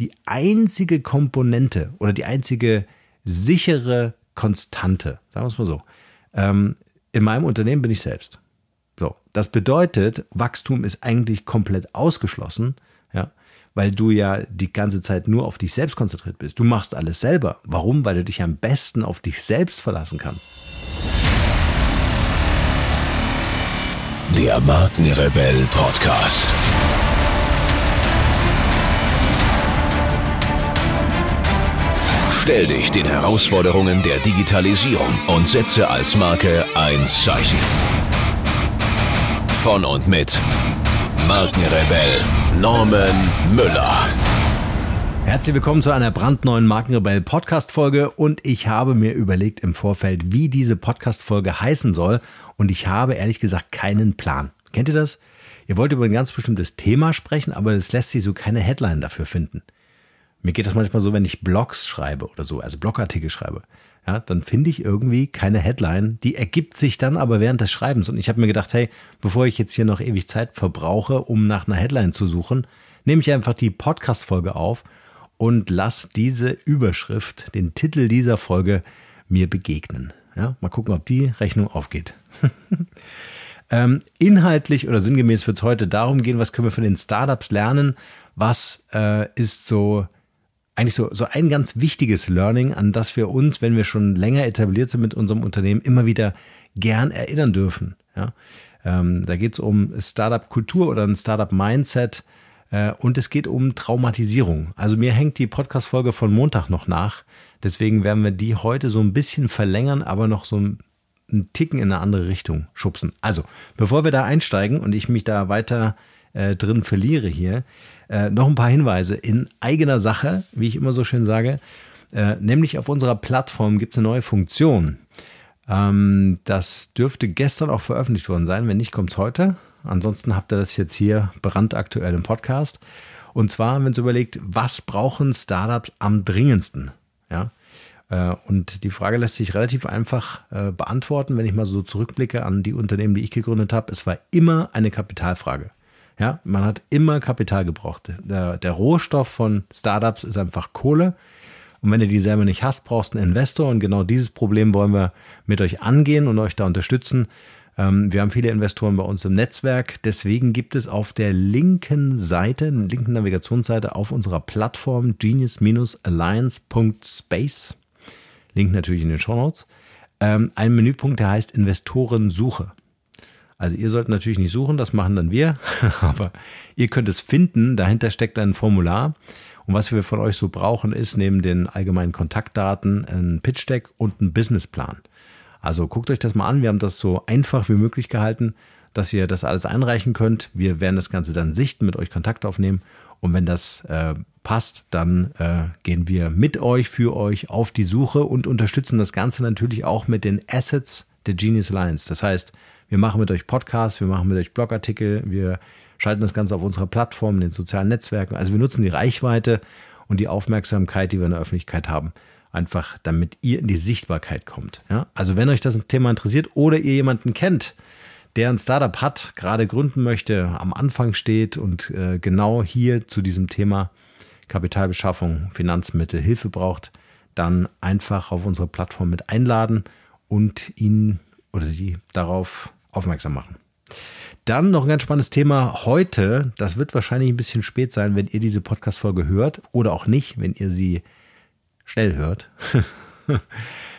die einzige Komponente oder die einzige sichere Konstante, sagen wir es mal so. Ähm, in meinem Unternehmen bin ich selbst. So, das bedeutet, Wachstum ist eigentlich komplett ausgeschlossen, ja, weil du ja die ganze Zeit nur auf dich selbst konzentriert bist. Du machst alles selber. Warum? Weil du dich am besten auf dich selbst verlassen kannst. Der Markenrebell Podcast. Stell dich den Herausforderungen der Digitalisierung und setze als Marke ein Zeichen. Von und mit Markenrebell Norman Müller. Herzlich willkommen zu einer brandneuen Markenrebell Podcast Folge und ich habe mir überlegt im Vorfeld, wie diese Podcast Folge heißen soll und ich habe ehrlich gesagt keinen Plan. Kennt ihr das? Ihr wollt über ein ganz bestimmtes Thema sprechen, aber es lässt sich so keine Headline dafür finden. Mir geht das manchmal so, wenn ich Blogs schreibe oder so, also Blogartikel schreibe. Ja, dann finde ich irgendwie keine Headline. Die ergibt sich dann aber während des Schreibens. Und ich habe mir gedacht, hey, bevor ich jetzt hier noch ewig Zeit verbrauche, um nach einer Headline zu suchen, nehme ich einfach die Podcast-Folge auf und lass diese Überschrift, den Titel dieser Folge mir begegnen. Ja, mal gucken, ob die Rechnung aufgeht. ähm, inhaltlich oder sinngemäß wird es heute darum gehen, was können wir von den Startups lernen, was äh, ist so eigentlich so, so ein ganz wichtiges Learning, an das wir uns, wenn wir schon länger etabliert sind mit unserem Unternehmen, immer wieder gern erinnern dürfen. Ja? Ähm, da geht es um Startup-Kultur oder ein Startup-Mindset äh, und es geht um Traumatisierung. Also mir hängt die Podcast-Folge von Montag noch nach. Deswegen werden wir die heute so ein bisschen verlängern, aber noch so ein einen Ticken in eine andere Richtung schubsen. Also, bevor wir da einsteigen und ich mich da weiter äh, drin verliere hier, äh, noch ein paar Hinweise in eigener Sache, wie ich immer so schön sage. Äh, nämlich auf unserer Plattform gibt es eine neue Funktion. Ähm, das dürfte gestern auch veröffentlicht worden sein. Wenn nicht, kommt es heute. Ansonsten habt ihr das jetzt hier brandaktuell im Podcast. Und zwar, wenn es überlegt, was brauchen Startups am dringendsten? Ja. Äh, und die Frage lässt sich relativ einfach äh, beantworten, wenn ich mal so zurückblicke an die Unternehmen, die ich gegründet habe. Es war immer eine Kapitalfrage. Ja, man hat immer Kapital gebraucht. Der, der Rohstoff von Startups ist einfach Kohle. Und wenn ihr die selber nicht hast, brauchst du einen Investor. Und genau dieses Problem wollen wir mit euch angehen und euch da unterstützen. Ähm, wir haben viele Investoren bei uns im Netzwerk. Deswegen gibt es auf der linken Seite, linken Navigationsseite auf unserer Plattform genius-alliance.space, Link natürlich in den Show Notes, ähm, einen Menüpunkt, der heißt Investorensuche. Also ihr sollt natürlich nicht suchen, das machen dann wir, aber ihr könnt es finden. Dahinter steckt ein Formular. Und was wir von euch so brauchen, ist neben den allgemeinen Kontaktdaten ein Pitch Deck und ein Businessplan. Also guckt euch das mal an. Wir haben das so einfach wie möglich gehalten, dass ihr das alles einreichen könnt. Wir werden das Ganze dann sichten, mit euch Kontakt aufnehmen. Und wenn das äh, passt, dann äh, gehen wir mit euch, für euch auf die Suche und unterstützen das Ganze natürlich auch mit den Assets der Genius Alliance. Das heißt, wir machen mit euch Podcasts, wir machen mit euch Blogartikel, wir schalten das Ganze auf unserer Plattform, den sozialen Netzwerken. Also wir nutzen die Reichweite und die Aufmerksamkeit, die wir in der Öffentlichkeit haben, einfach damit ihr in die Sichtbarkeit kommt. Ja? Also wenn euch das Thema interessiert oder ihr jemanden kennt, der ein Startup hat, gerade gründen möchte, am Anfang steht und äh, genau hier zu diesem Thema Kapitalbeschaffung, Finanzmittel, Hilfe braucht, dann einfach auf unsere Plattform mit einladen und ihn oder sie darauf aufmerksam machen. Dann noch ein ganz spannendes Thema heute. Das wird wahrscheinlich ein bisschen spät sein, wenn ihr diese Podcast-Folge hört oder auch nicht, wenn ihr sie schnell hört.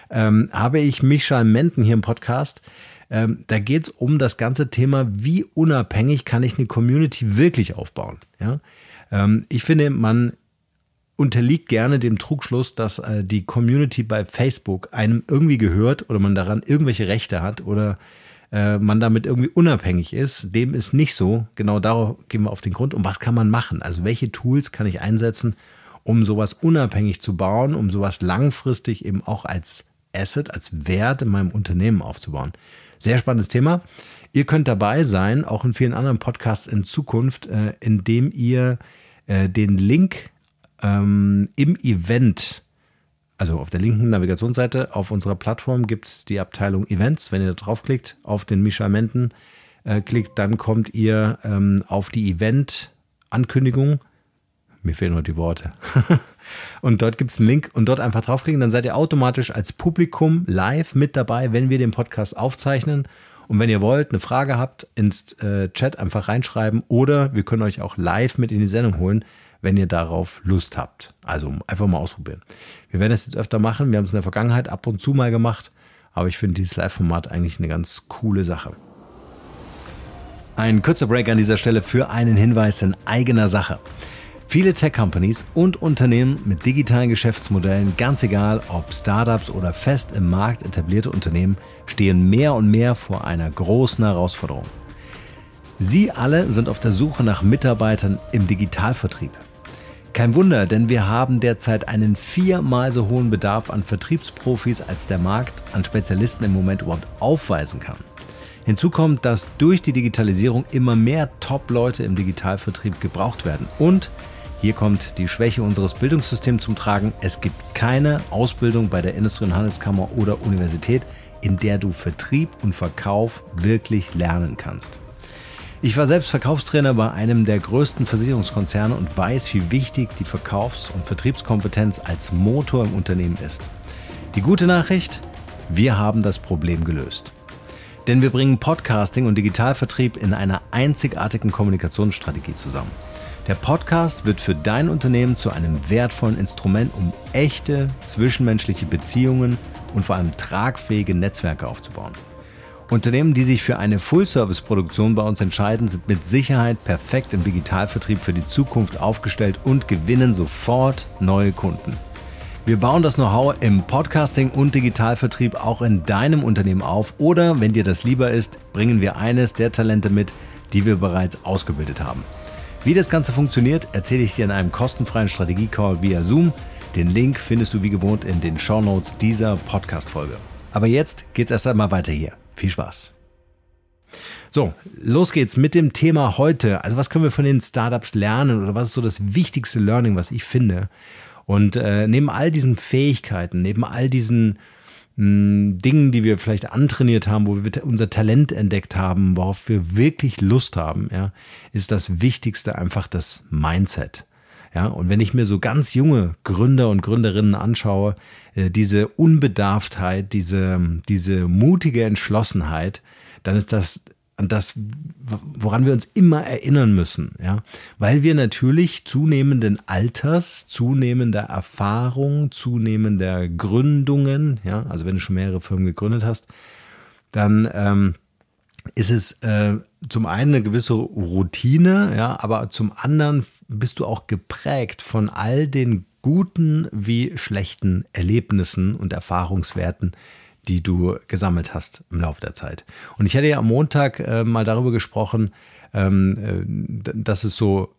ähm, habe ich Michael Menten hier im Podcast. Ähm, da geht es um das ganze Thema, wie unabhängig kann ich eine Community wirklich aufbauen. Ja? Ähm, ich finde, man unterliegt gerne dem Trugschluss, dass äh, die Community bei Facebook einem irgendwie gehört oder man daran irgendwelche Rechte hat oder äh, man damit irgendwie unabhängig ist. Dem ist nicht so. Genau darauf gehen wir auf den Grund. Und was kann man machen? Also welche Tools kann ich einsetzen, um sowas unabhängig zu bauen, um sowas langfristig eben auch als Asset, als Wert in meinem Unternehmen aufzubauen? Sehr spannendes Thema. Ihr könnt dabei sein, auch in vielen anderen Podcasts in Zukunft, äh, indem ihr äh, den Link ähm, im Event also auf der linken Navigationsseite auf unserer Plattform gibt es die Abteilung Events. Wenn ihr da draufklickt, auf den Mischa Menten äh, klickt, dann kommt ihr ähm, auf die Event-Ankündigung mir fehlen heute die Worte. und dort gibt es einen Link und dort einfach draufklicken, dann seid ihr automatisch als Publikum live mit dabei, wenn wir den Podcast aufzeichnen. Und wenn ihr wollt, eine Frage habt, ins äh, Chat einfach reinschreiben oder wir können euch auch live mit in die Sendung holen, wenn ihr darauf Lust habt. Also einfach mal ausprobieren. Wir werden das jetzt öfter machen. Wir haben es in der Vergangenheit ab und zu mal gemacht, aber ich finde dieses Live-Format eigentlich eine ganz coole Sache. Ein kurzer Break an dieser Stelle für einen Hinweis in eigener Sache. Viele Tech-Companies und Unternehmen mit digitalen Geschäftsmodellen, ganz egal ob Startups oder fest im Markt etablierte Unternehmen, stehen mehr und mehr vor einer großen Herausforderung. Sie alle sind auf der Suche nach Mitarbeitern im Digitalvertrieb. Kein Wunder, denn wir haben derzeit einen viermal so hohen Bedarf an Vertriebsprofis, als der Markt an Spezialisten im Moment überhaupt aufweisen kann. Hinzu kommt, dass durch die Digitalisierung immer mehr Top-Leute im Digitalvertrieb gebraucht werden. Und hier kommt die Schwäche unseres Bildungssystems zum Tragen. Es gibt keine Ausbildung bei der Industrie- und Handelskammer oder Universität, in der du Vertrieb und Verkauf wirklich lernen kannst. Ich war selbst Verkaufstrainer bei einem der größten Versicherungskonzerne und weiß, wie wichtig die Verkaufs- und Vertriebskompetenz als Motor im Unternehmen ist. Die gute Nachricht, wir haben das Problem gelöst. Denn wir bringen Podcasting und Digitalvertrieb in einer einzigartigen Kommunikationsstrategie zusammen. Der Podcast wird für dein Unternehmen zu einem wertvollen Instrument, um echte zwischenmenschliche Beziehungen und vor allem tragfähige Netzwerke aufzubauen. Unternehmen, die sich für eine Full-Service-Produktion bei uns entscheiden, sind mit Sicherheit perfekt im Digitalvertrieb für die Zukunft aufgestellt und gewinnen sofort neue Kunden. Wir bauen das Know-how im Podcasting und Digitalvertrieb auch in deinem Unternehmen auf oder, wenn dir das lieber ist, bringen wir eines der Talente mit, die wir bereits ausgebildet haben. Wie das Ganze funktioniert, erzähle ich dir in einem kostenfreien Strategie-Call via Zoom. Den Link findest du wie gewohnt in den Show Notes dieser Podcast-Folge. Aber jetzt geht's erst einmal weiter hier. Viel Spaß. So, los geht's mit dem Thema heute. Also was können wir von den Startups lernen oder was ist so das wichtigste Learning, was ich finde? Und äh, neben all diesen Fähigkeiten, neben all diesen mh, hm, Dingen, die wir vielleicht antrainiert haben, wo wir unser Talent entdeckt haben, worauf wir wirklich Lust haben, ja, ist das Wichtigste einfach das Mindset. Ja, und wenn ich mir so ganz junge Gründer und Gründerinnen anschaue, äh, diese Unbedarftheit, diese, diese mutige Entschlossenheit, dann ist das das, woran wir uns immer erinnern müssen, ja, weil wir natürlich zunehmenden Alters, zunehmender Erfahrung, zunehmender Gründungen, ja, also wenn du schon mehrere Firmen gegründet hast, dann ähm, ist es äh, zum einen eine gewisse Routine, ja, aber zum anderen bist du auch geprägt von all den guten wie schlechten Erlebnissen und Erfahrungswerten, die du gesammelt hast im Laufe der Zeit. Und ich hatte ja am Montag äh, mal darüber gesprochen, ähm, äh, dass es so,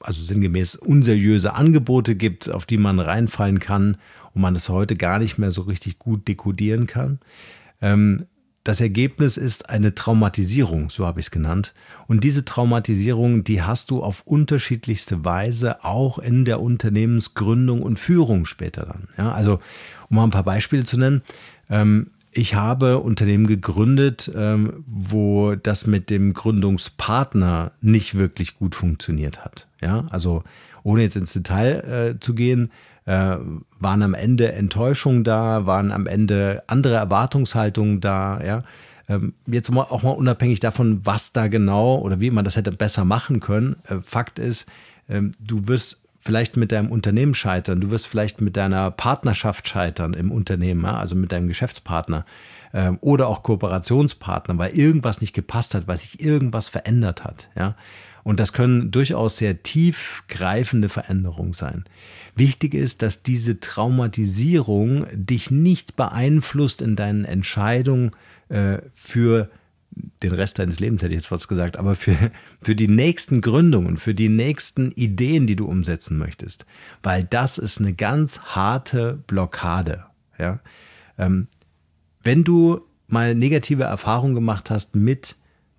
also sinngemäß unseriöse Angebote gibt, auf die man reinfallen kann und man das heute gar nicht mehr so richtig gut dekodieren kann. Ähm, das Ergebnis ist eine Traumatisierung, so habe ich es genannt. Und diese Traumatisierung, die hast du auf unterschiedlichste Weise auch in der Unternehmensgründung und Führung später dann. Ja, also, um mal ein paar Beispiele zu nennen. Ähm, ich habe Unternehmen gegründet, ähm, wo das mit dem Gründungspartner nicht wirklich gut funktioniert hat. Ja, also ohne jetzt ins Detail äh, zu gehen, äh, waren am Ende Enttäuschungen da, waren am Ende andere Erwartungshaltungen da, ja. Ähm, jetzt auch mal unabhängig davon, was da genau oder wie man das hätte besser machen können. Äh, Fakt ist, ähm, du wirst vielleicht mit deinem Unternehmen scheitern, du wirst vielleicht mit deiner Partnerschaft scheitern im Unternehmen, also mit deinem Geschäftspartner ähm, oder auch Kooperationspartner, weil irgendwas nicht gepasst hat, weil sich irgendwas verändert hat. Ja? Und das können durchaus sehr tiefgreifende Veränderungen sein. Wichtig ist, dass diese Traumatisierung dich nicht beeinflusst in deinen Entscheidungen äh, für den Rest deines Lebens, hätte ich jetzt was gesagt, aber für, für die nächsten Gründungen, für die nächsten Ideen, die du umsetzen möchtest. Weil das ist eine ganz harte Blockade. Ja? Ähm, wenn du mal negative Erfahrungen gemacht hast mit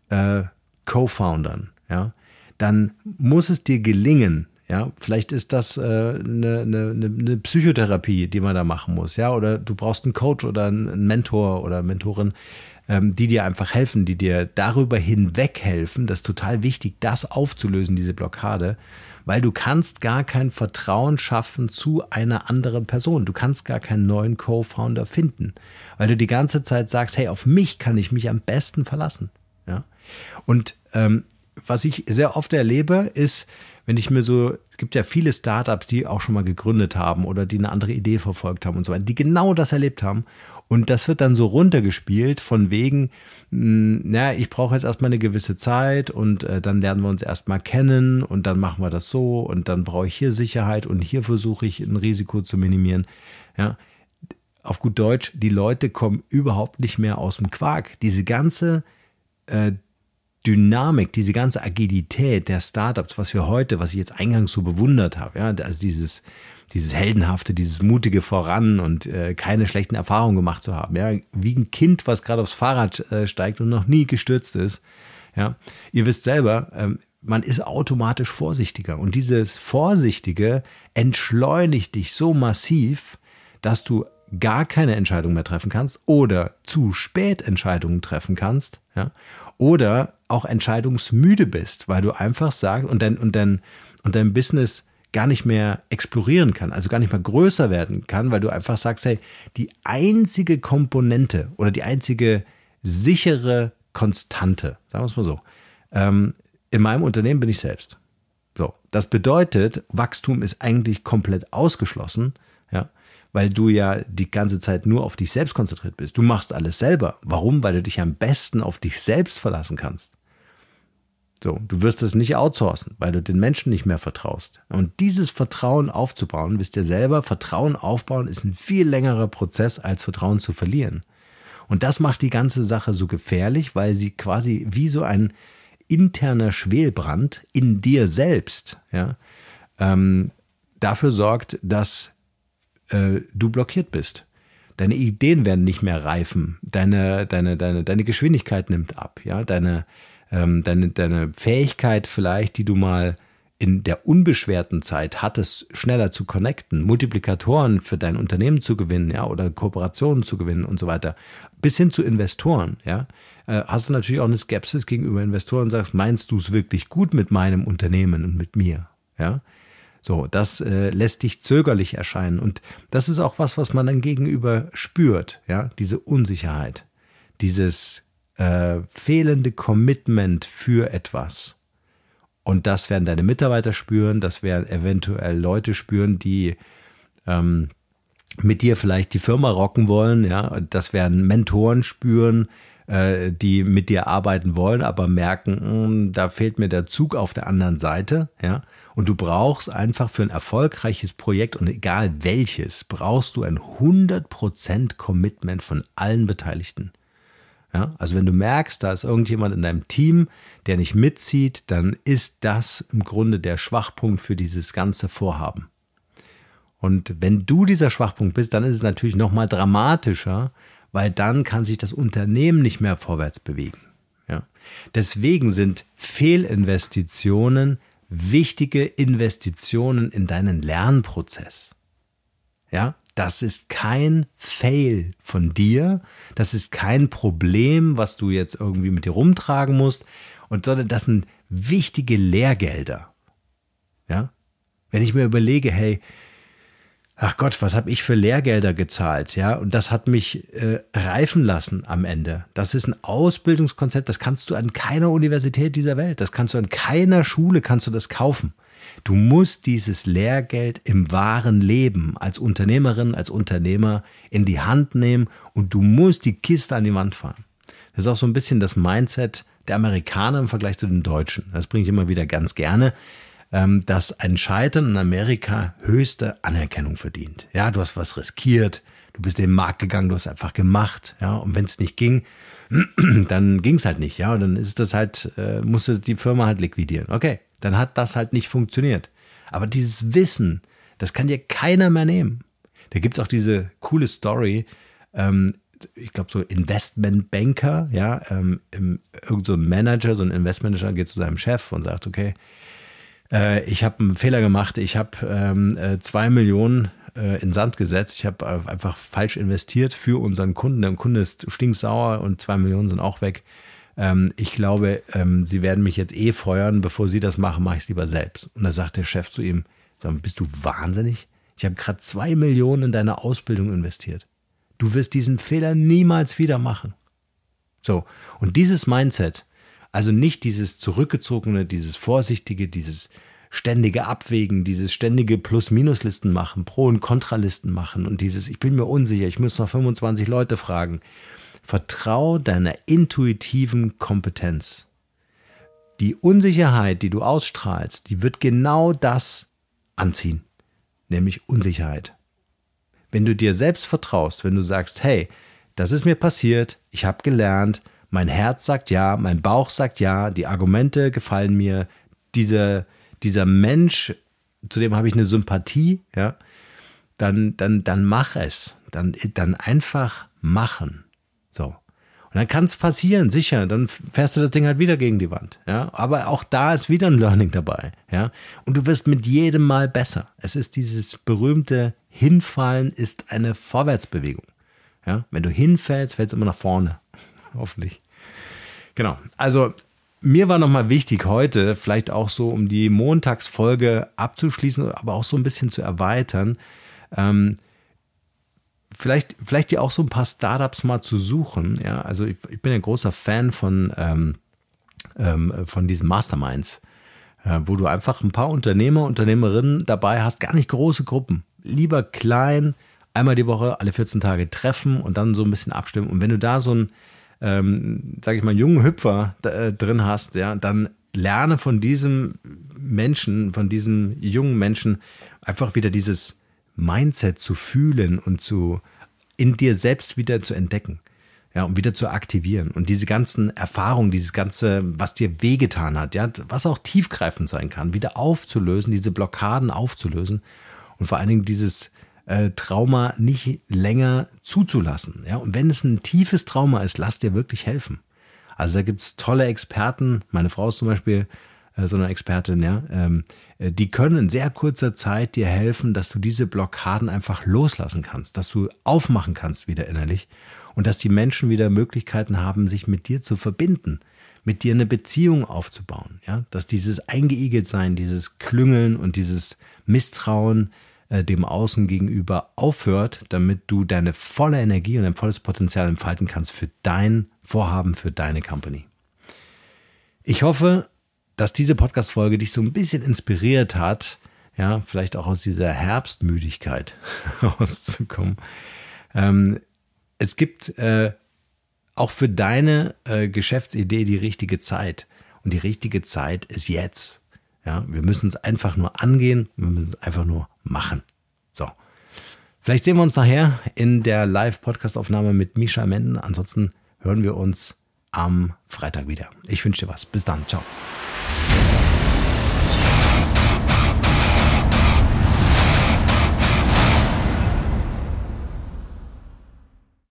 äh, Co-Foundern, ja, dann muss es dir gelingen, ja, vielleicht ist das äh, eine, eine, eine Psychotherapie, die man da machen muss, ja, oder du brauchst einen Coach oder einen Mentor oder Mentorin, ähm, die dir einfach helfen, die dir darüber hinweg helfen. Das ist total wichtig, das aufzulösen, diese Blockade. weil du kannst gar kein Vertrauen schaffen zu einer anderen Person. Du kannst gar keinen neuen Co-Founder finden, weil du die ganze Zeit sagst, hey, auf mich kann ich mich am besten verlassen. Ja? Und ähm, was ich sehr oft erlebe, ist, wenn ich mir so, es gibt ja viele Startups, die auch schon mal gegründet haben oder die eine andere Idee verfolgt haben und so weiter, die genau das erlebt haben. Und das wird dann so runtergespielt von wegen, mh, na, ich brauche jetzt erstmal eine gewisse Zeit und äh, dann lernen wir uns erstmal kennen und dann machen wir das so und dann brauche ich hier Sicherheit und hier versuche ich ein Risiko zu minimieren. Ja, auf gut Deutsch, die Leute kommen überhaupt nicht mehr aus dem Quark. Diese ganze äh, Dynamik, diese ganze Agilität der Startups, was wir heute, was ich jetzt eingangs so bewundert habe, ja, also dieses, dieses heldenhafte, dieses mutige Voran und äh, keine schlechten Erfahrungen gemacht zu haben, ja, wie ein Kind, was gerade aufs Fahrrad äh, steigt und noch nie gestürzt ist, ja, ihr wisst selber, ähm, man ist automatisch vorsichtiger und dieses Vorsichtige entschleunigt dich so massiv, dass du gar keine Entscheidung mehr treffen kannst oder zu spät Entscheidungen treffen kannst, ja, oder auch entscheidungsmüde bist, weil du einfach sagst und dein, und dein, und dein Business gar nicht mehr explorieren kann, also gar nicht mehr größer werden kann, weil du einfach sagst, hey, die einzige Komponente oder die einzige sichere Konstante, sagen wir es mal so, ähm, in meinem Unternehmen bin ich selbst. So, das bedeutet, Wachstum ist eigentlich komplett ausgeschlossen, ja, weil du ja die ganze Zeit nur auf dich selbst konzentriert bist. Du machst alles selber. Warum? Weil du dich am besten auf dich selbst verlassen kannst. So, du wirst es nicht outsourcen, weil du den Menschen nicht mehr vertraust. Und dieses Vertrauen aufzubauen, wisst ihr selber, Vertrauen aufbauen ist ein viel längerer Prozess, als Vertrauen zu verlieren. Und das macht die ganze Sache so gefährlich, weil sie quasi wie so ein interner Schwelbrand in dir selbst, ja, ähm, dafür sorgt, dass äh, du blockiert bist. Deine Ideen werden nicht mehr reifen, deine, deine, deine, deine Geschwindigkeit nimmt ab, ja, deine, ähm, deine, deine Fähigkeit vielleicht, die du mal in der unbeschwerten Zeit hattest, schneller zu connecten, Multiplikatoren für dein Unternehmen zu gewinnen, ja, oder Kooperationen zu gewinnen und so weiter, bis hin zu Investoren, ja, äh, hast du natürlich auch eine Skepsis gegenüber Investoren und sagst, meinst du es wirklich gut mit meinem Unternehmen und mit mir, ja? So, das äh, lässt dich zögerlich erscheinen und das ist auch was, was man dann gegenüber spürt, ja, diese Unsicherheit, dieses äh, fehlende Commitment für etwas. Und das werden deine Mitarbeiter spüren, das werden eventuell Leute spüren, die ähm, mit dir vielleicht die Firma rocken wollen, ja, das werden Mentoren spüren, äh, die mit dir arbeiten wollen, aber merken, mh, hm, da fehlt mir der Zug auf der anderen Seite, ja. Und du brauchst einfach für ein erfolgreiches Projekt und egal welches, brauchst du ein 100% Commitment von allen Beteiligten. Ja, also wenn du merkst, da ist irgendjemand in deinem Team, der nicht mitzieht, dann ist das im Grunde der Schwachpunkt für dieses ganze Vorhaben. Und wenn du dieser Schwachpunkt bist, dann ist es natürlich noch mal dramatischer, weil dann kann sich das Unternehmen nicht mehr vorwärts bewegen. Ja? Deswegen sind Fehlinvestitionen wichtige Investitionen in deinen Lernprozess. Ja, das ist kein Fail von dir, das ist kein Problem, was du jetzt irgendwie mit dir rumtragen musst, und sondern das sind wichtige Lehrgelder. Ja? Wenn ich mir überlege, hey, ach Gott, was habe ich für Lehrgelder gezahlt, ja? Und das hat mich äh, reifen lassen am Ende. Das ist ein Ausbildungskonzept, das kannst du an keiner Universität dieser Welt, das kannst du an keiner Schule, kannst du das kaufen. Du musst dieses Lehrgeld im wahren Leben als Unternehmerin, als Unternehmer in die Hand nehmen und du musst die Kiste an die Wand fahren. Das ist auch so ein bisschen das Mindset der Amerikaner im Vergleich zu den Deutschen. Das bringe ich immer wieder ganz gerne. Ähm, dass ein Scheitern in Amerika höchste Anerkennung verdient. Ja, du hast was riskiert, du bist in den Markt gegangen, du hast einfach gemacht, ja, und wenn es nicht ging, dann ging es halt nicht, ja, und dann ist das halt, äh, musste die Firma halt liquidieren. Okay, dann hat das halt nicht funktioniert. Aber dieses Wissen, das kann dir keiner mehr nehmen. Da gibt es auch diese coole Story, ähm, ich glaube so Investmentbanker, ja, ähm, irgend so ein Manager, so ein Investmentmanager geht zu seinem Chef und sagt, okay, äh, ich habe einen Fehler gemacht, ich habe ähm, äh, zwei Millionen äh, in Sand gesetzt, ich habe äh, einfach falsch investiert für unseren Kunden. Der Kunde ist stinksauer und zwei Millionen sind auch weg. ähm, ich glaube, ähm, sie werden mich jetzt eh feuern, bevor sie das machen, mache ich es lieber selbst. Und da sagt der Chef zu ihm, sag, bist du wahnsinnig? Ich habe gerade zwei Millionen in deine Ausbildung investiert. Du wirst diesen Fehler niemals wieder machen. So, und dieses Mindset, also nicht dieses zurückgezogene, dieses vorsichtige, dieses ständige Abwägen, dieses ständige Plus-Minus-Listen machen, Pro- und Kontralisten machen und dieses, ich bin mir unsicher, ich muss noch 25 Leute fragen. Vertrau deiner intuitiven Kompetenz. Die Unsicherheit, die du ausstrahlst, die wird genau das anziehen, nämlich Unsicherheit. Wenn du dir selbst vertraust, wenn du sagst, hey, das ist mir passiert, ich habe gelernt, mein Herz sagt ja, mein Bauch sagt ja, die Argumente gefallen mir, diese, dieser Mensch, zu dem habe ich eine Sympathie, ja, dann, dann, dann mach es. Dann, dann einfach machen. So. Und dann kann es passieren, sicher. Dann fährst du das Ding halt wieder gegen die Wand. Ja. Aber auch da ist wieder ein Learning dabei. Ja. Und du wirst mit jedem Mal besser. Es ist dieses berühmte Hinfallen ist eine Vorwärtsbewegung. Ja. Wenn du hinfällst, fällst du immer nach vorne. Hoffentlich. Genau. Also mir war nochmal wichtig heute, vielleicht auch so, um die Montagsfolge abzuschließen, aber auch so ein bisschen zu erweitern, ähm, vielleicht, vielleicht dir auch so ein paar Startups mal zu suchen. Ja, also ich, ich bin ein großer Fan von, ähm, ähm, von diesen Masterminds, äh, wo du einfach ein paar Unternehmer, Unternehmerinnen dabei hast, gar nicht große Gruppen. Lieber klein, einmal die Woche, alle 14 Tage treffen und dann so ein bisschen abstimmen. Und wenn du da so ein ähm, sage ich mal, jungen Hüpfer äh, drin hast, ja, dann lerne von diesem Menschen, von diesem jungen Menschen einfach wieder dieses Mindset zu fühlen und zu in dir selbst wieder zu entdecken. Ja, um wieder zu aktivieren und diese ganzen Erfahrungen, dieses ganze, was dir wehgetan hat, ja, was auch tiefgreifend sein kann, wieder aufzulösen, diese Blockaden aufzulösen und vor allen Dingen dieses äh, Trauma nicht länger zuzulassen. Ja? Und wenn es ein tiefes Trauma ist, lass dir wirklich helfen. Also da gibt es tolle Experten. Meine Frau ist zum Beispiel äh, so eine Expertin, ja. Ähm, äh, die können in sehr kurzer Zeit dir helfen, dass du diese Blockaden einfach loslassen kannst, dass du aufmachen kannst wieder innerlich und dass die Menschen wieder Möglichkeiten haben, sich mit dir zu verbinden, mit dir eine Beziehung aufzubauen, ja, dass dieses eingeigelt sein, dieses Klüngeln und dieses Misstrauen äh, dem Außen gegenüber aufhört, damit du deine volle Energie und dein volles Potenzial entfalten kannst für dein Vorhaben, für deine Company. Ich hoffe, dass diese Podcast-Folge dich so ein bisschen inspiriert hat, ja, vielleicht auch aus dieser Herbstmüdigkeit rauszukommen. Ähm, es gibt äh, auch für deine äh, Geschäftsidee die richtige Zeit. Und die richtige Zeit ist jetzt. Ja, wir müssen es einfach nur angehen, wir müssen es einfach nur machen. So. Vielleicht sehen wir uns nachher in der Live-Podcast-Aufnahme mit Misha Menden. Ansonsten hören wir uns am Freitag wieder. Ich wünsche dir was. Bis dann. Ciao.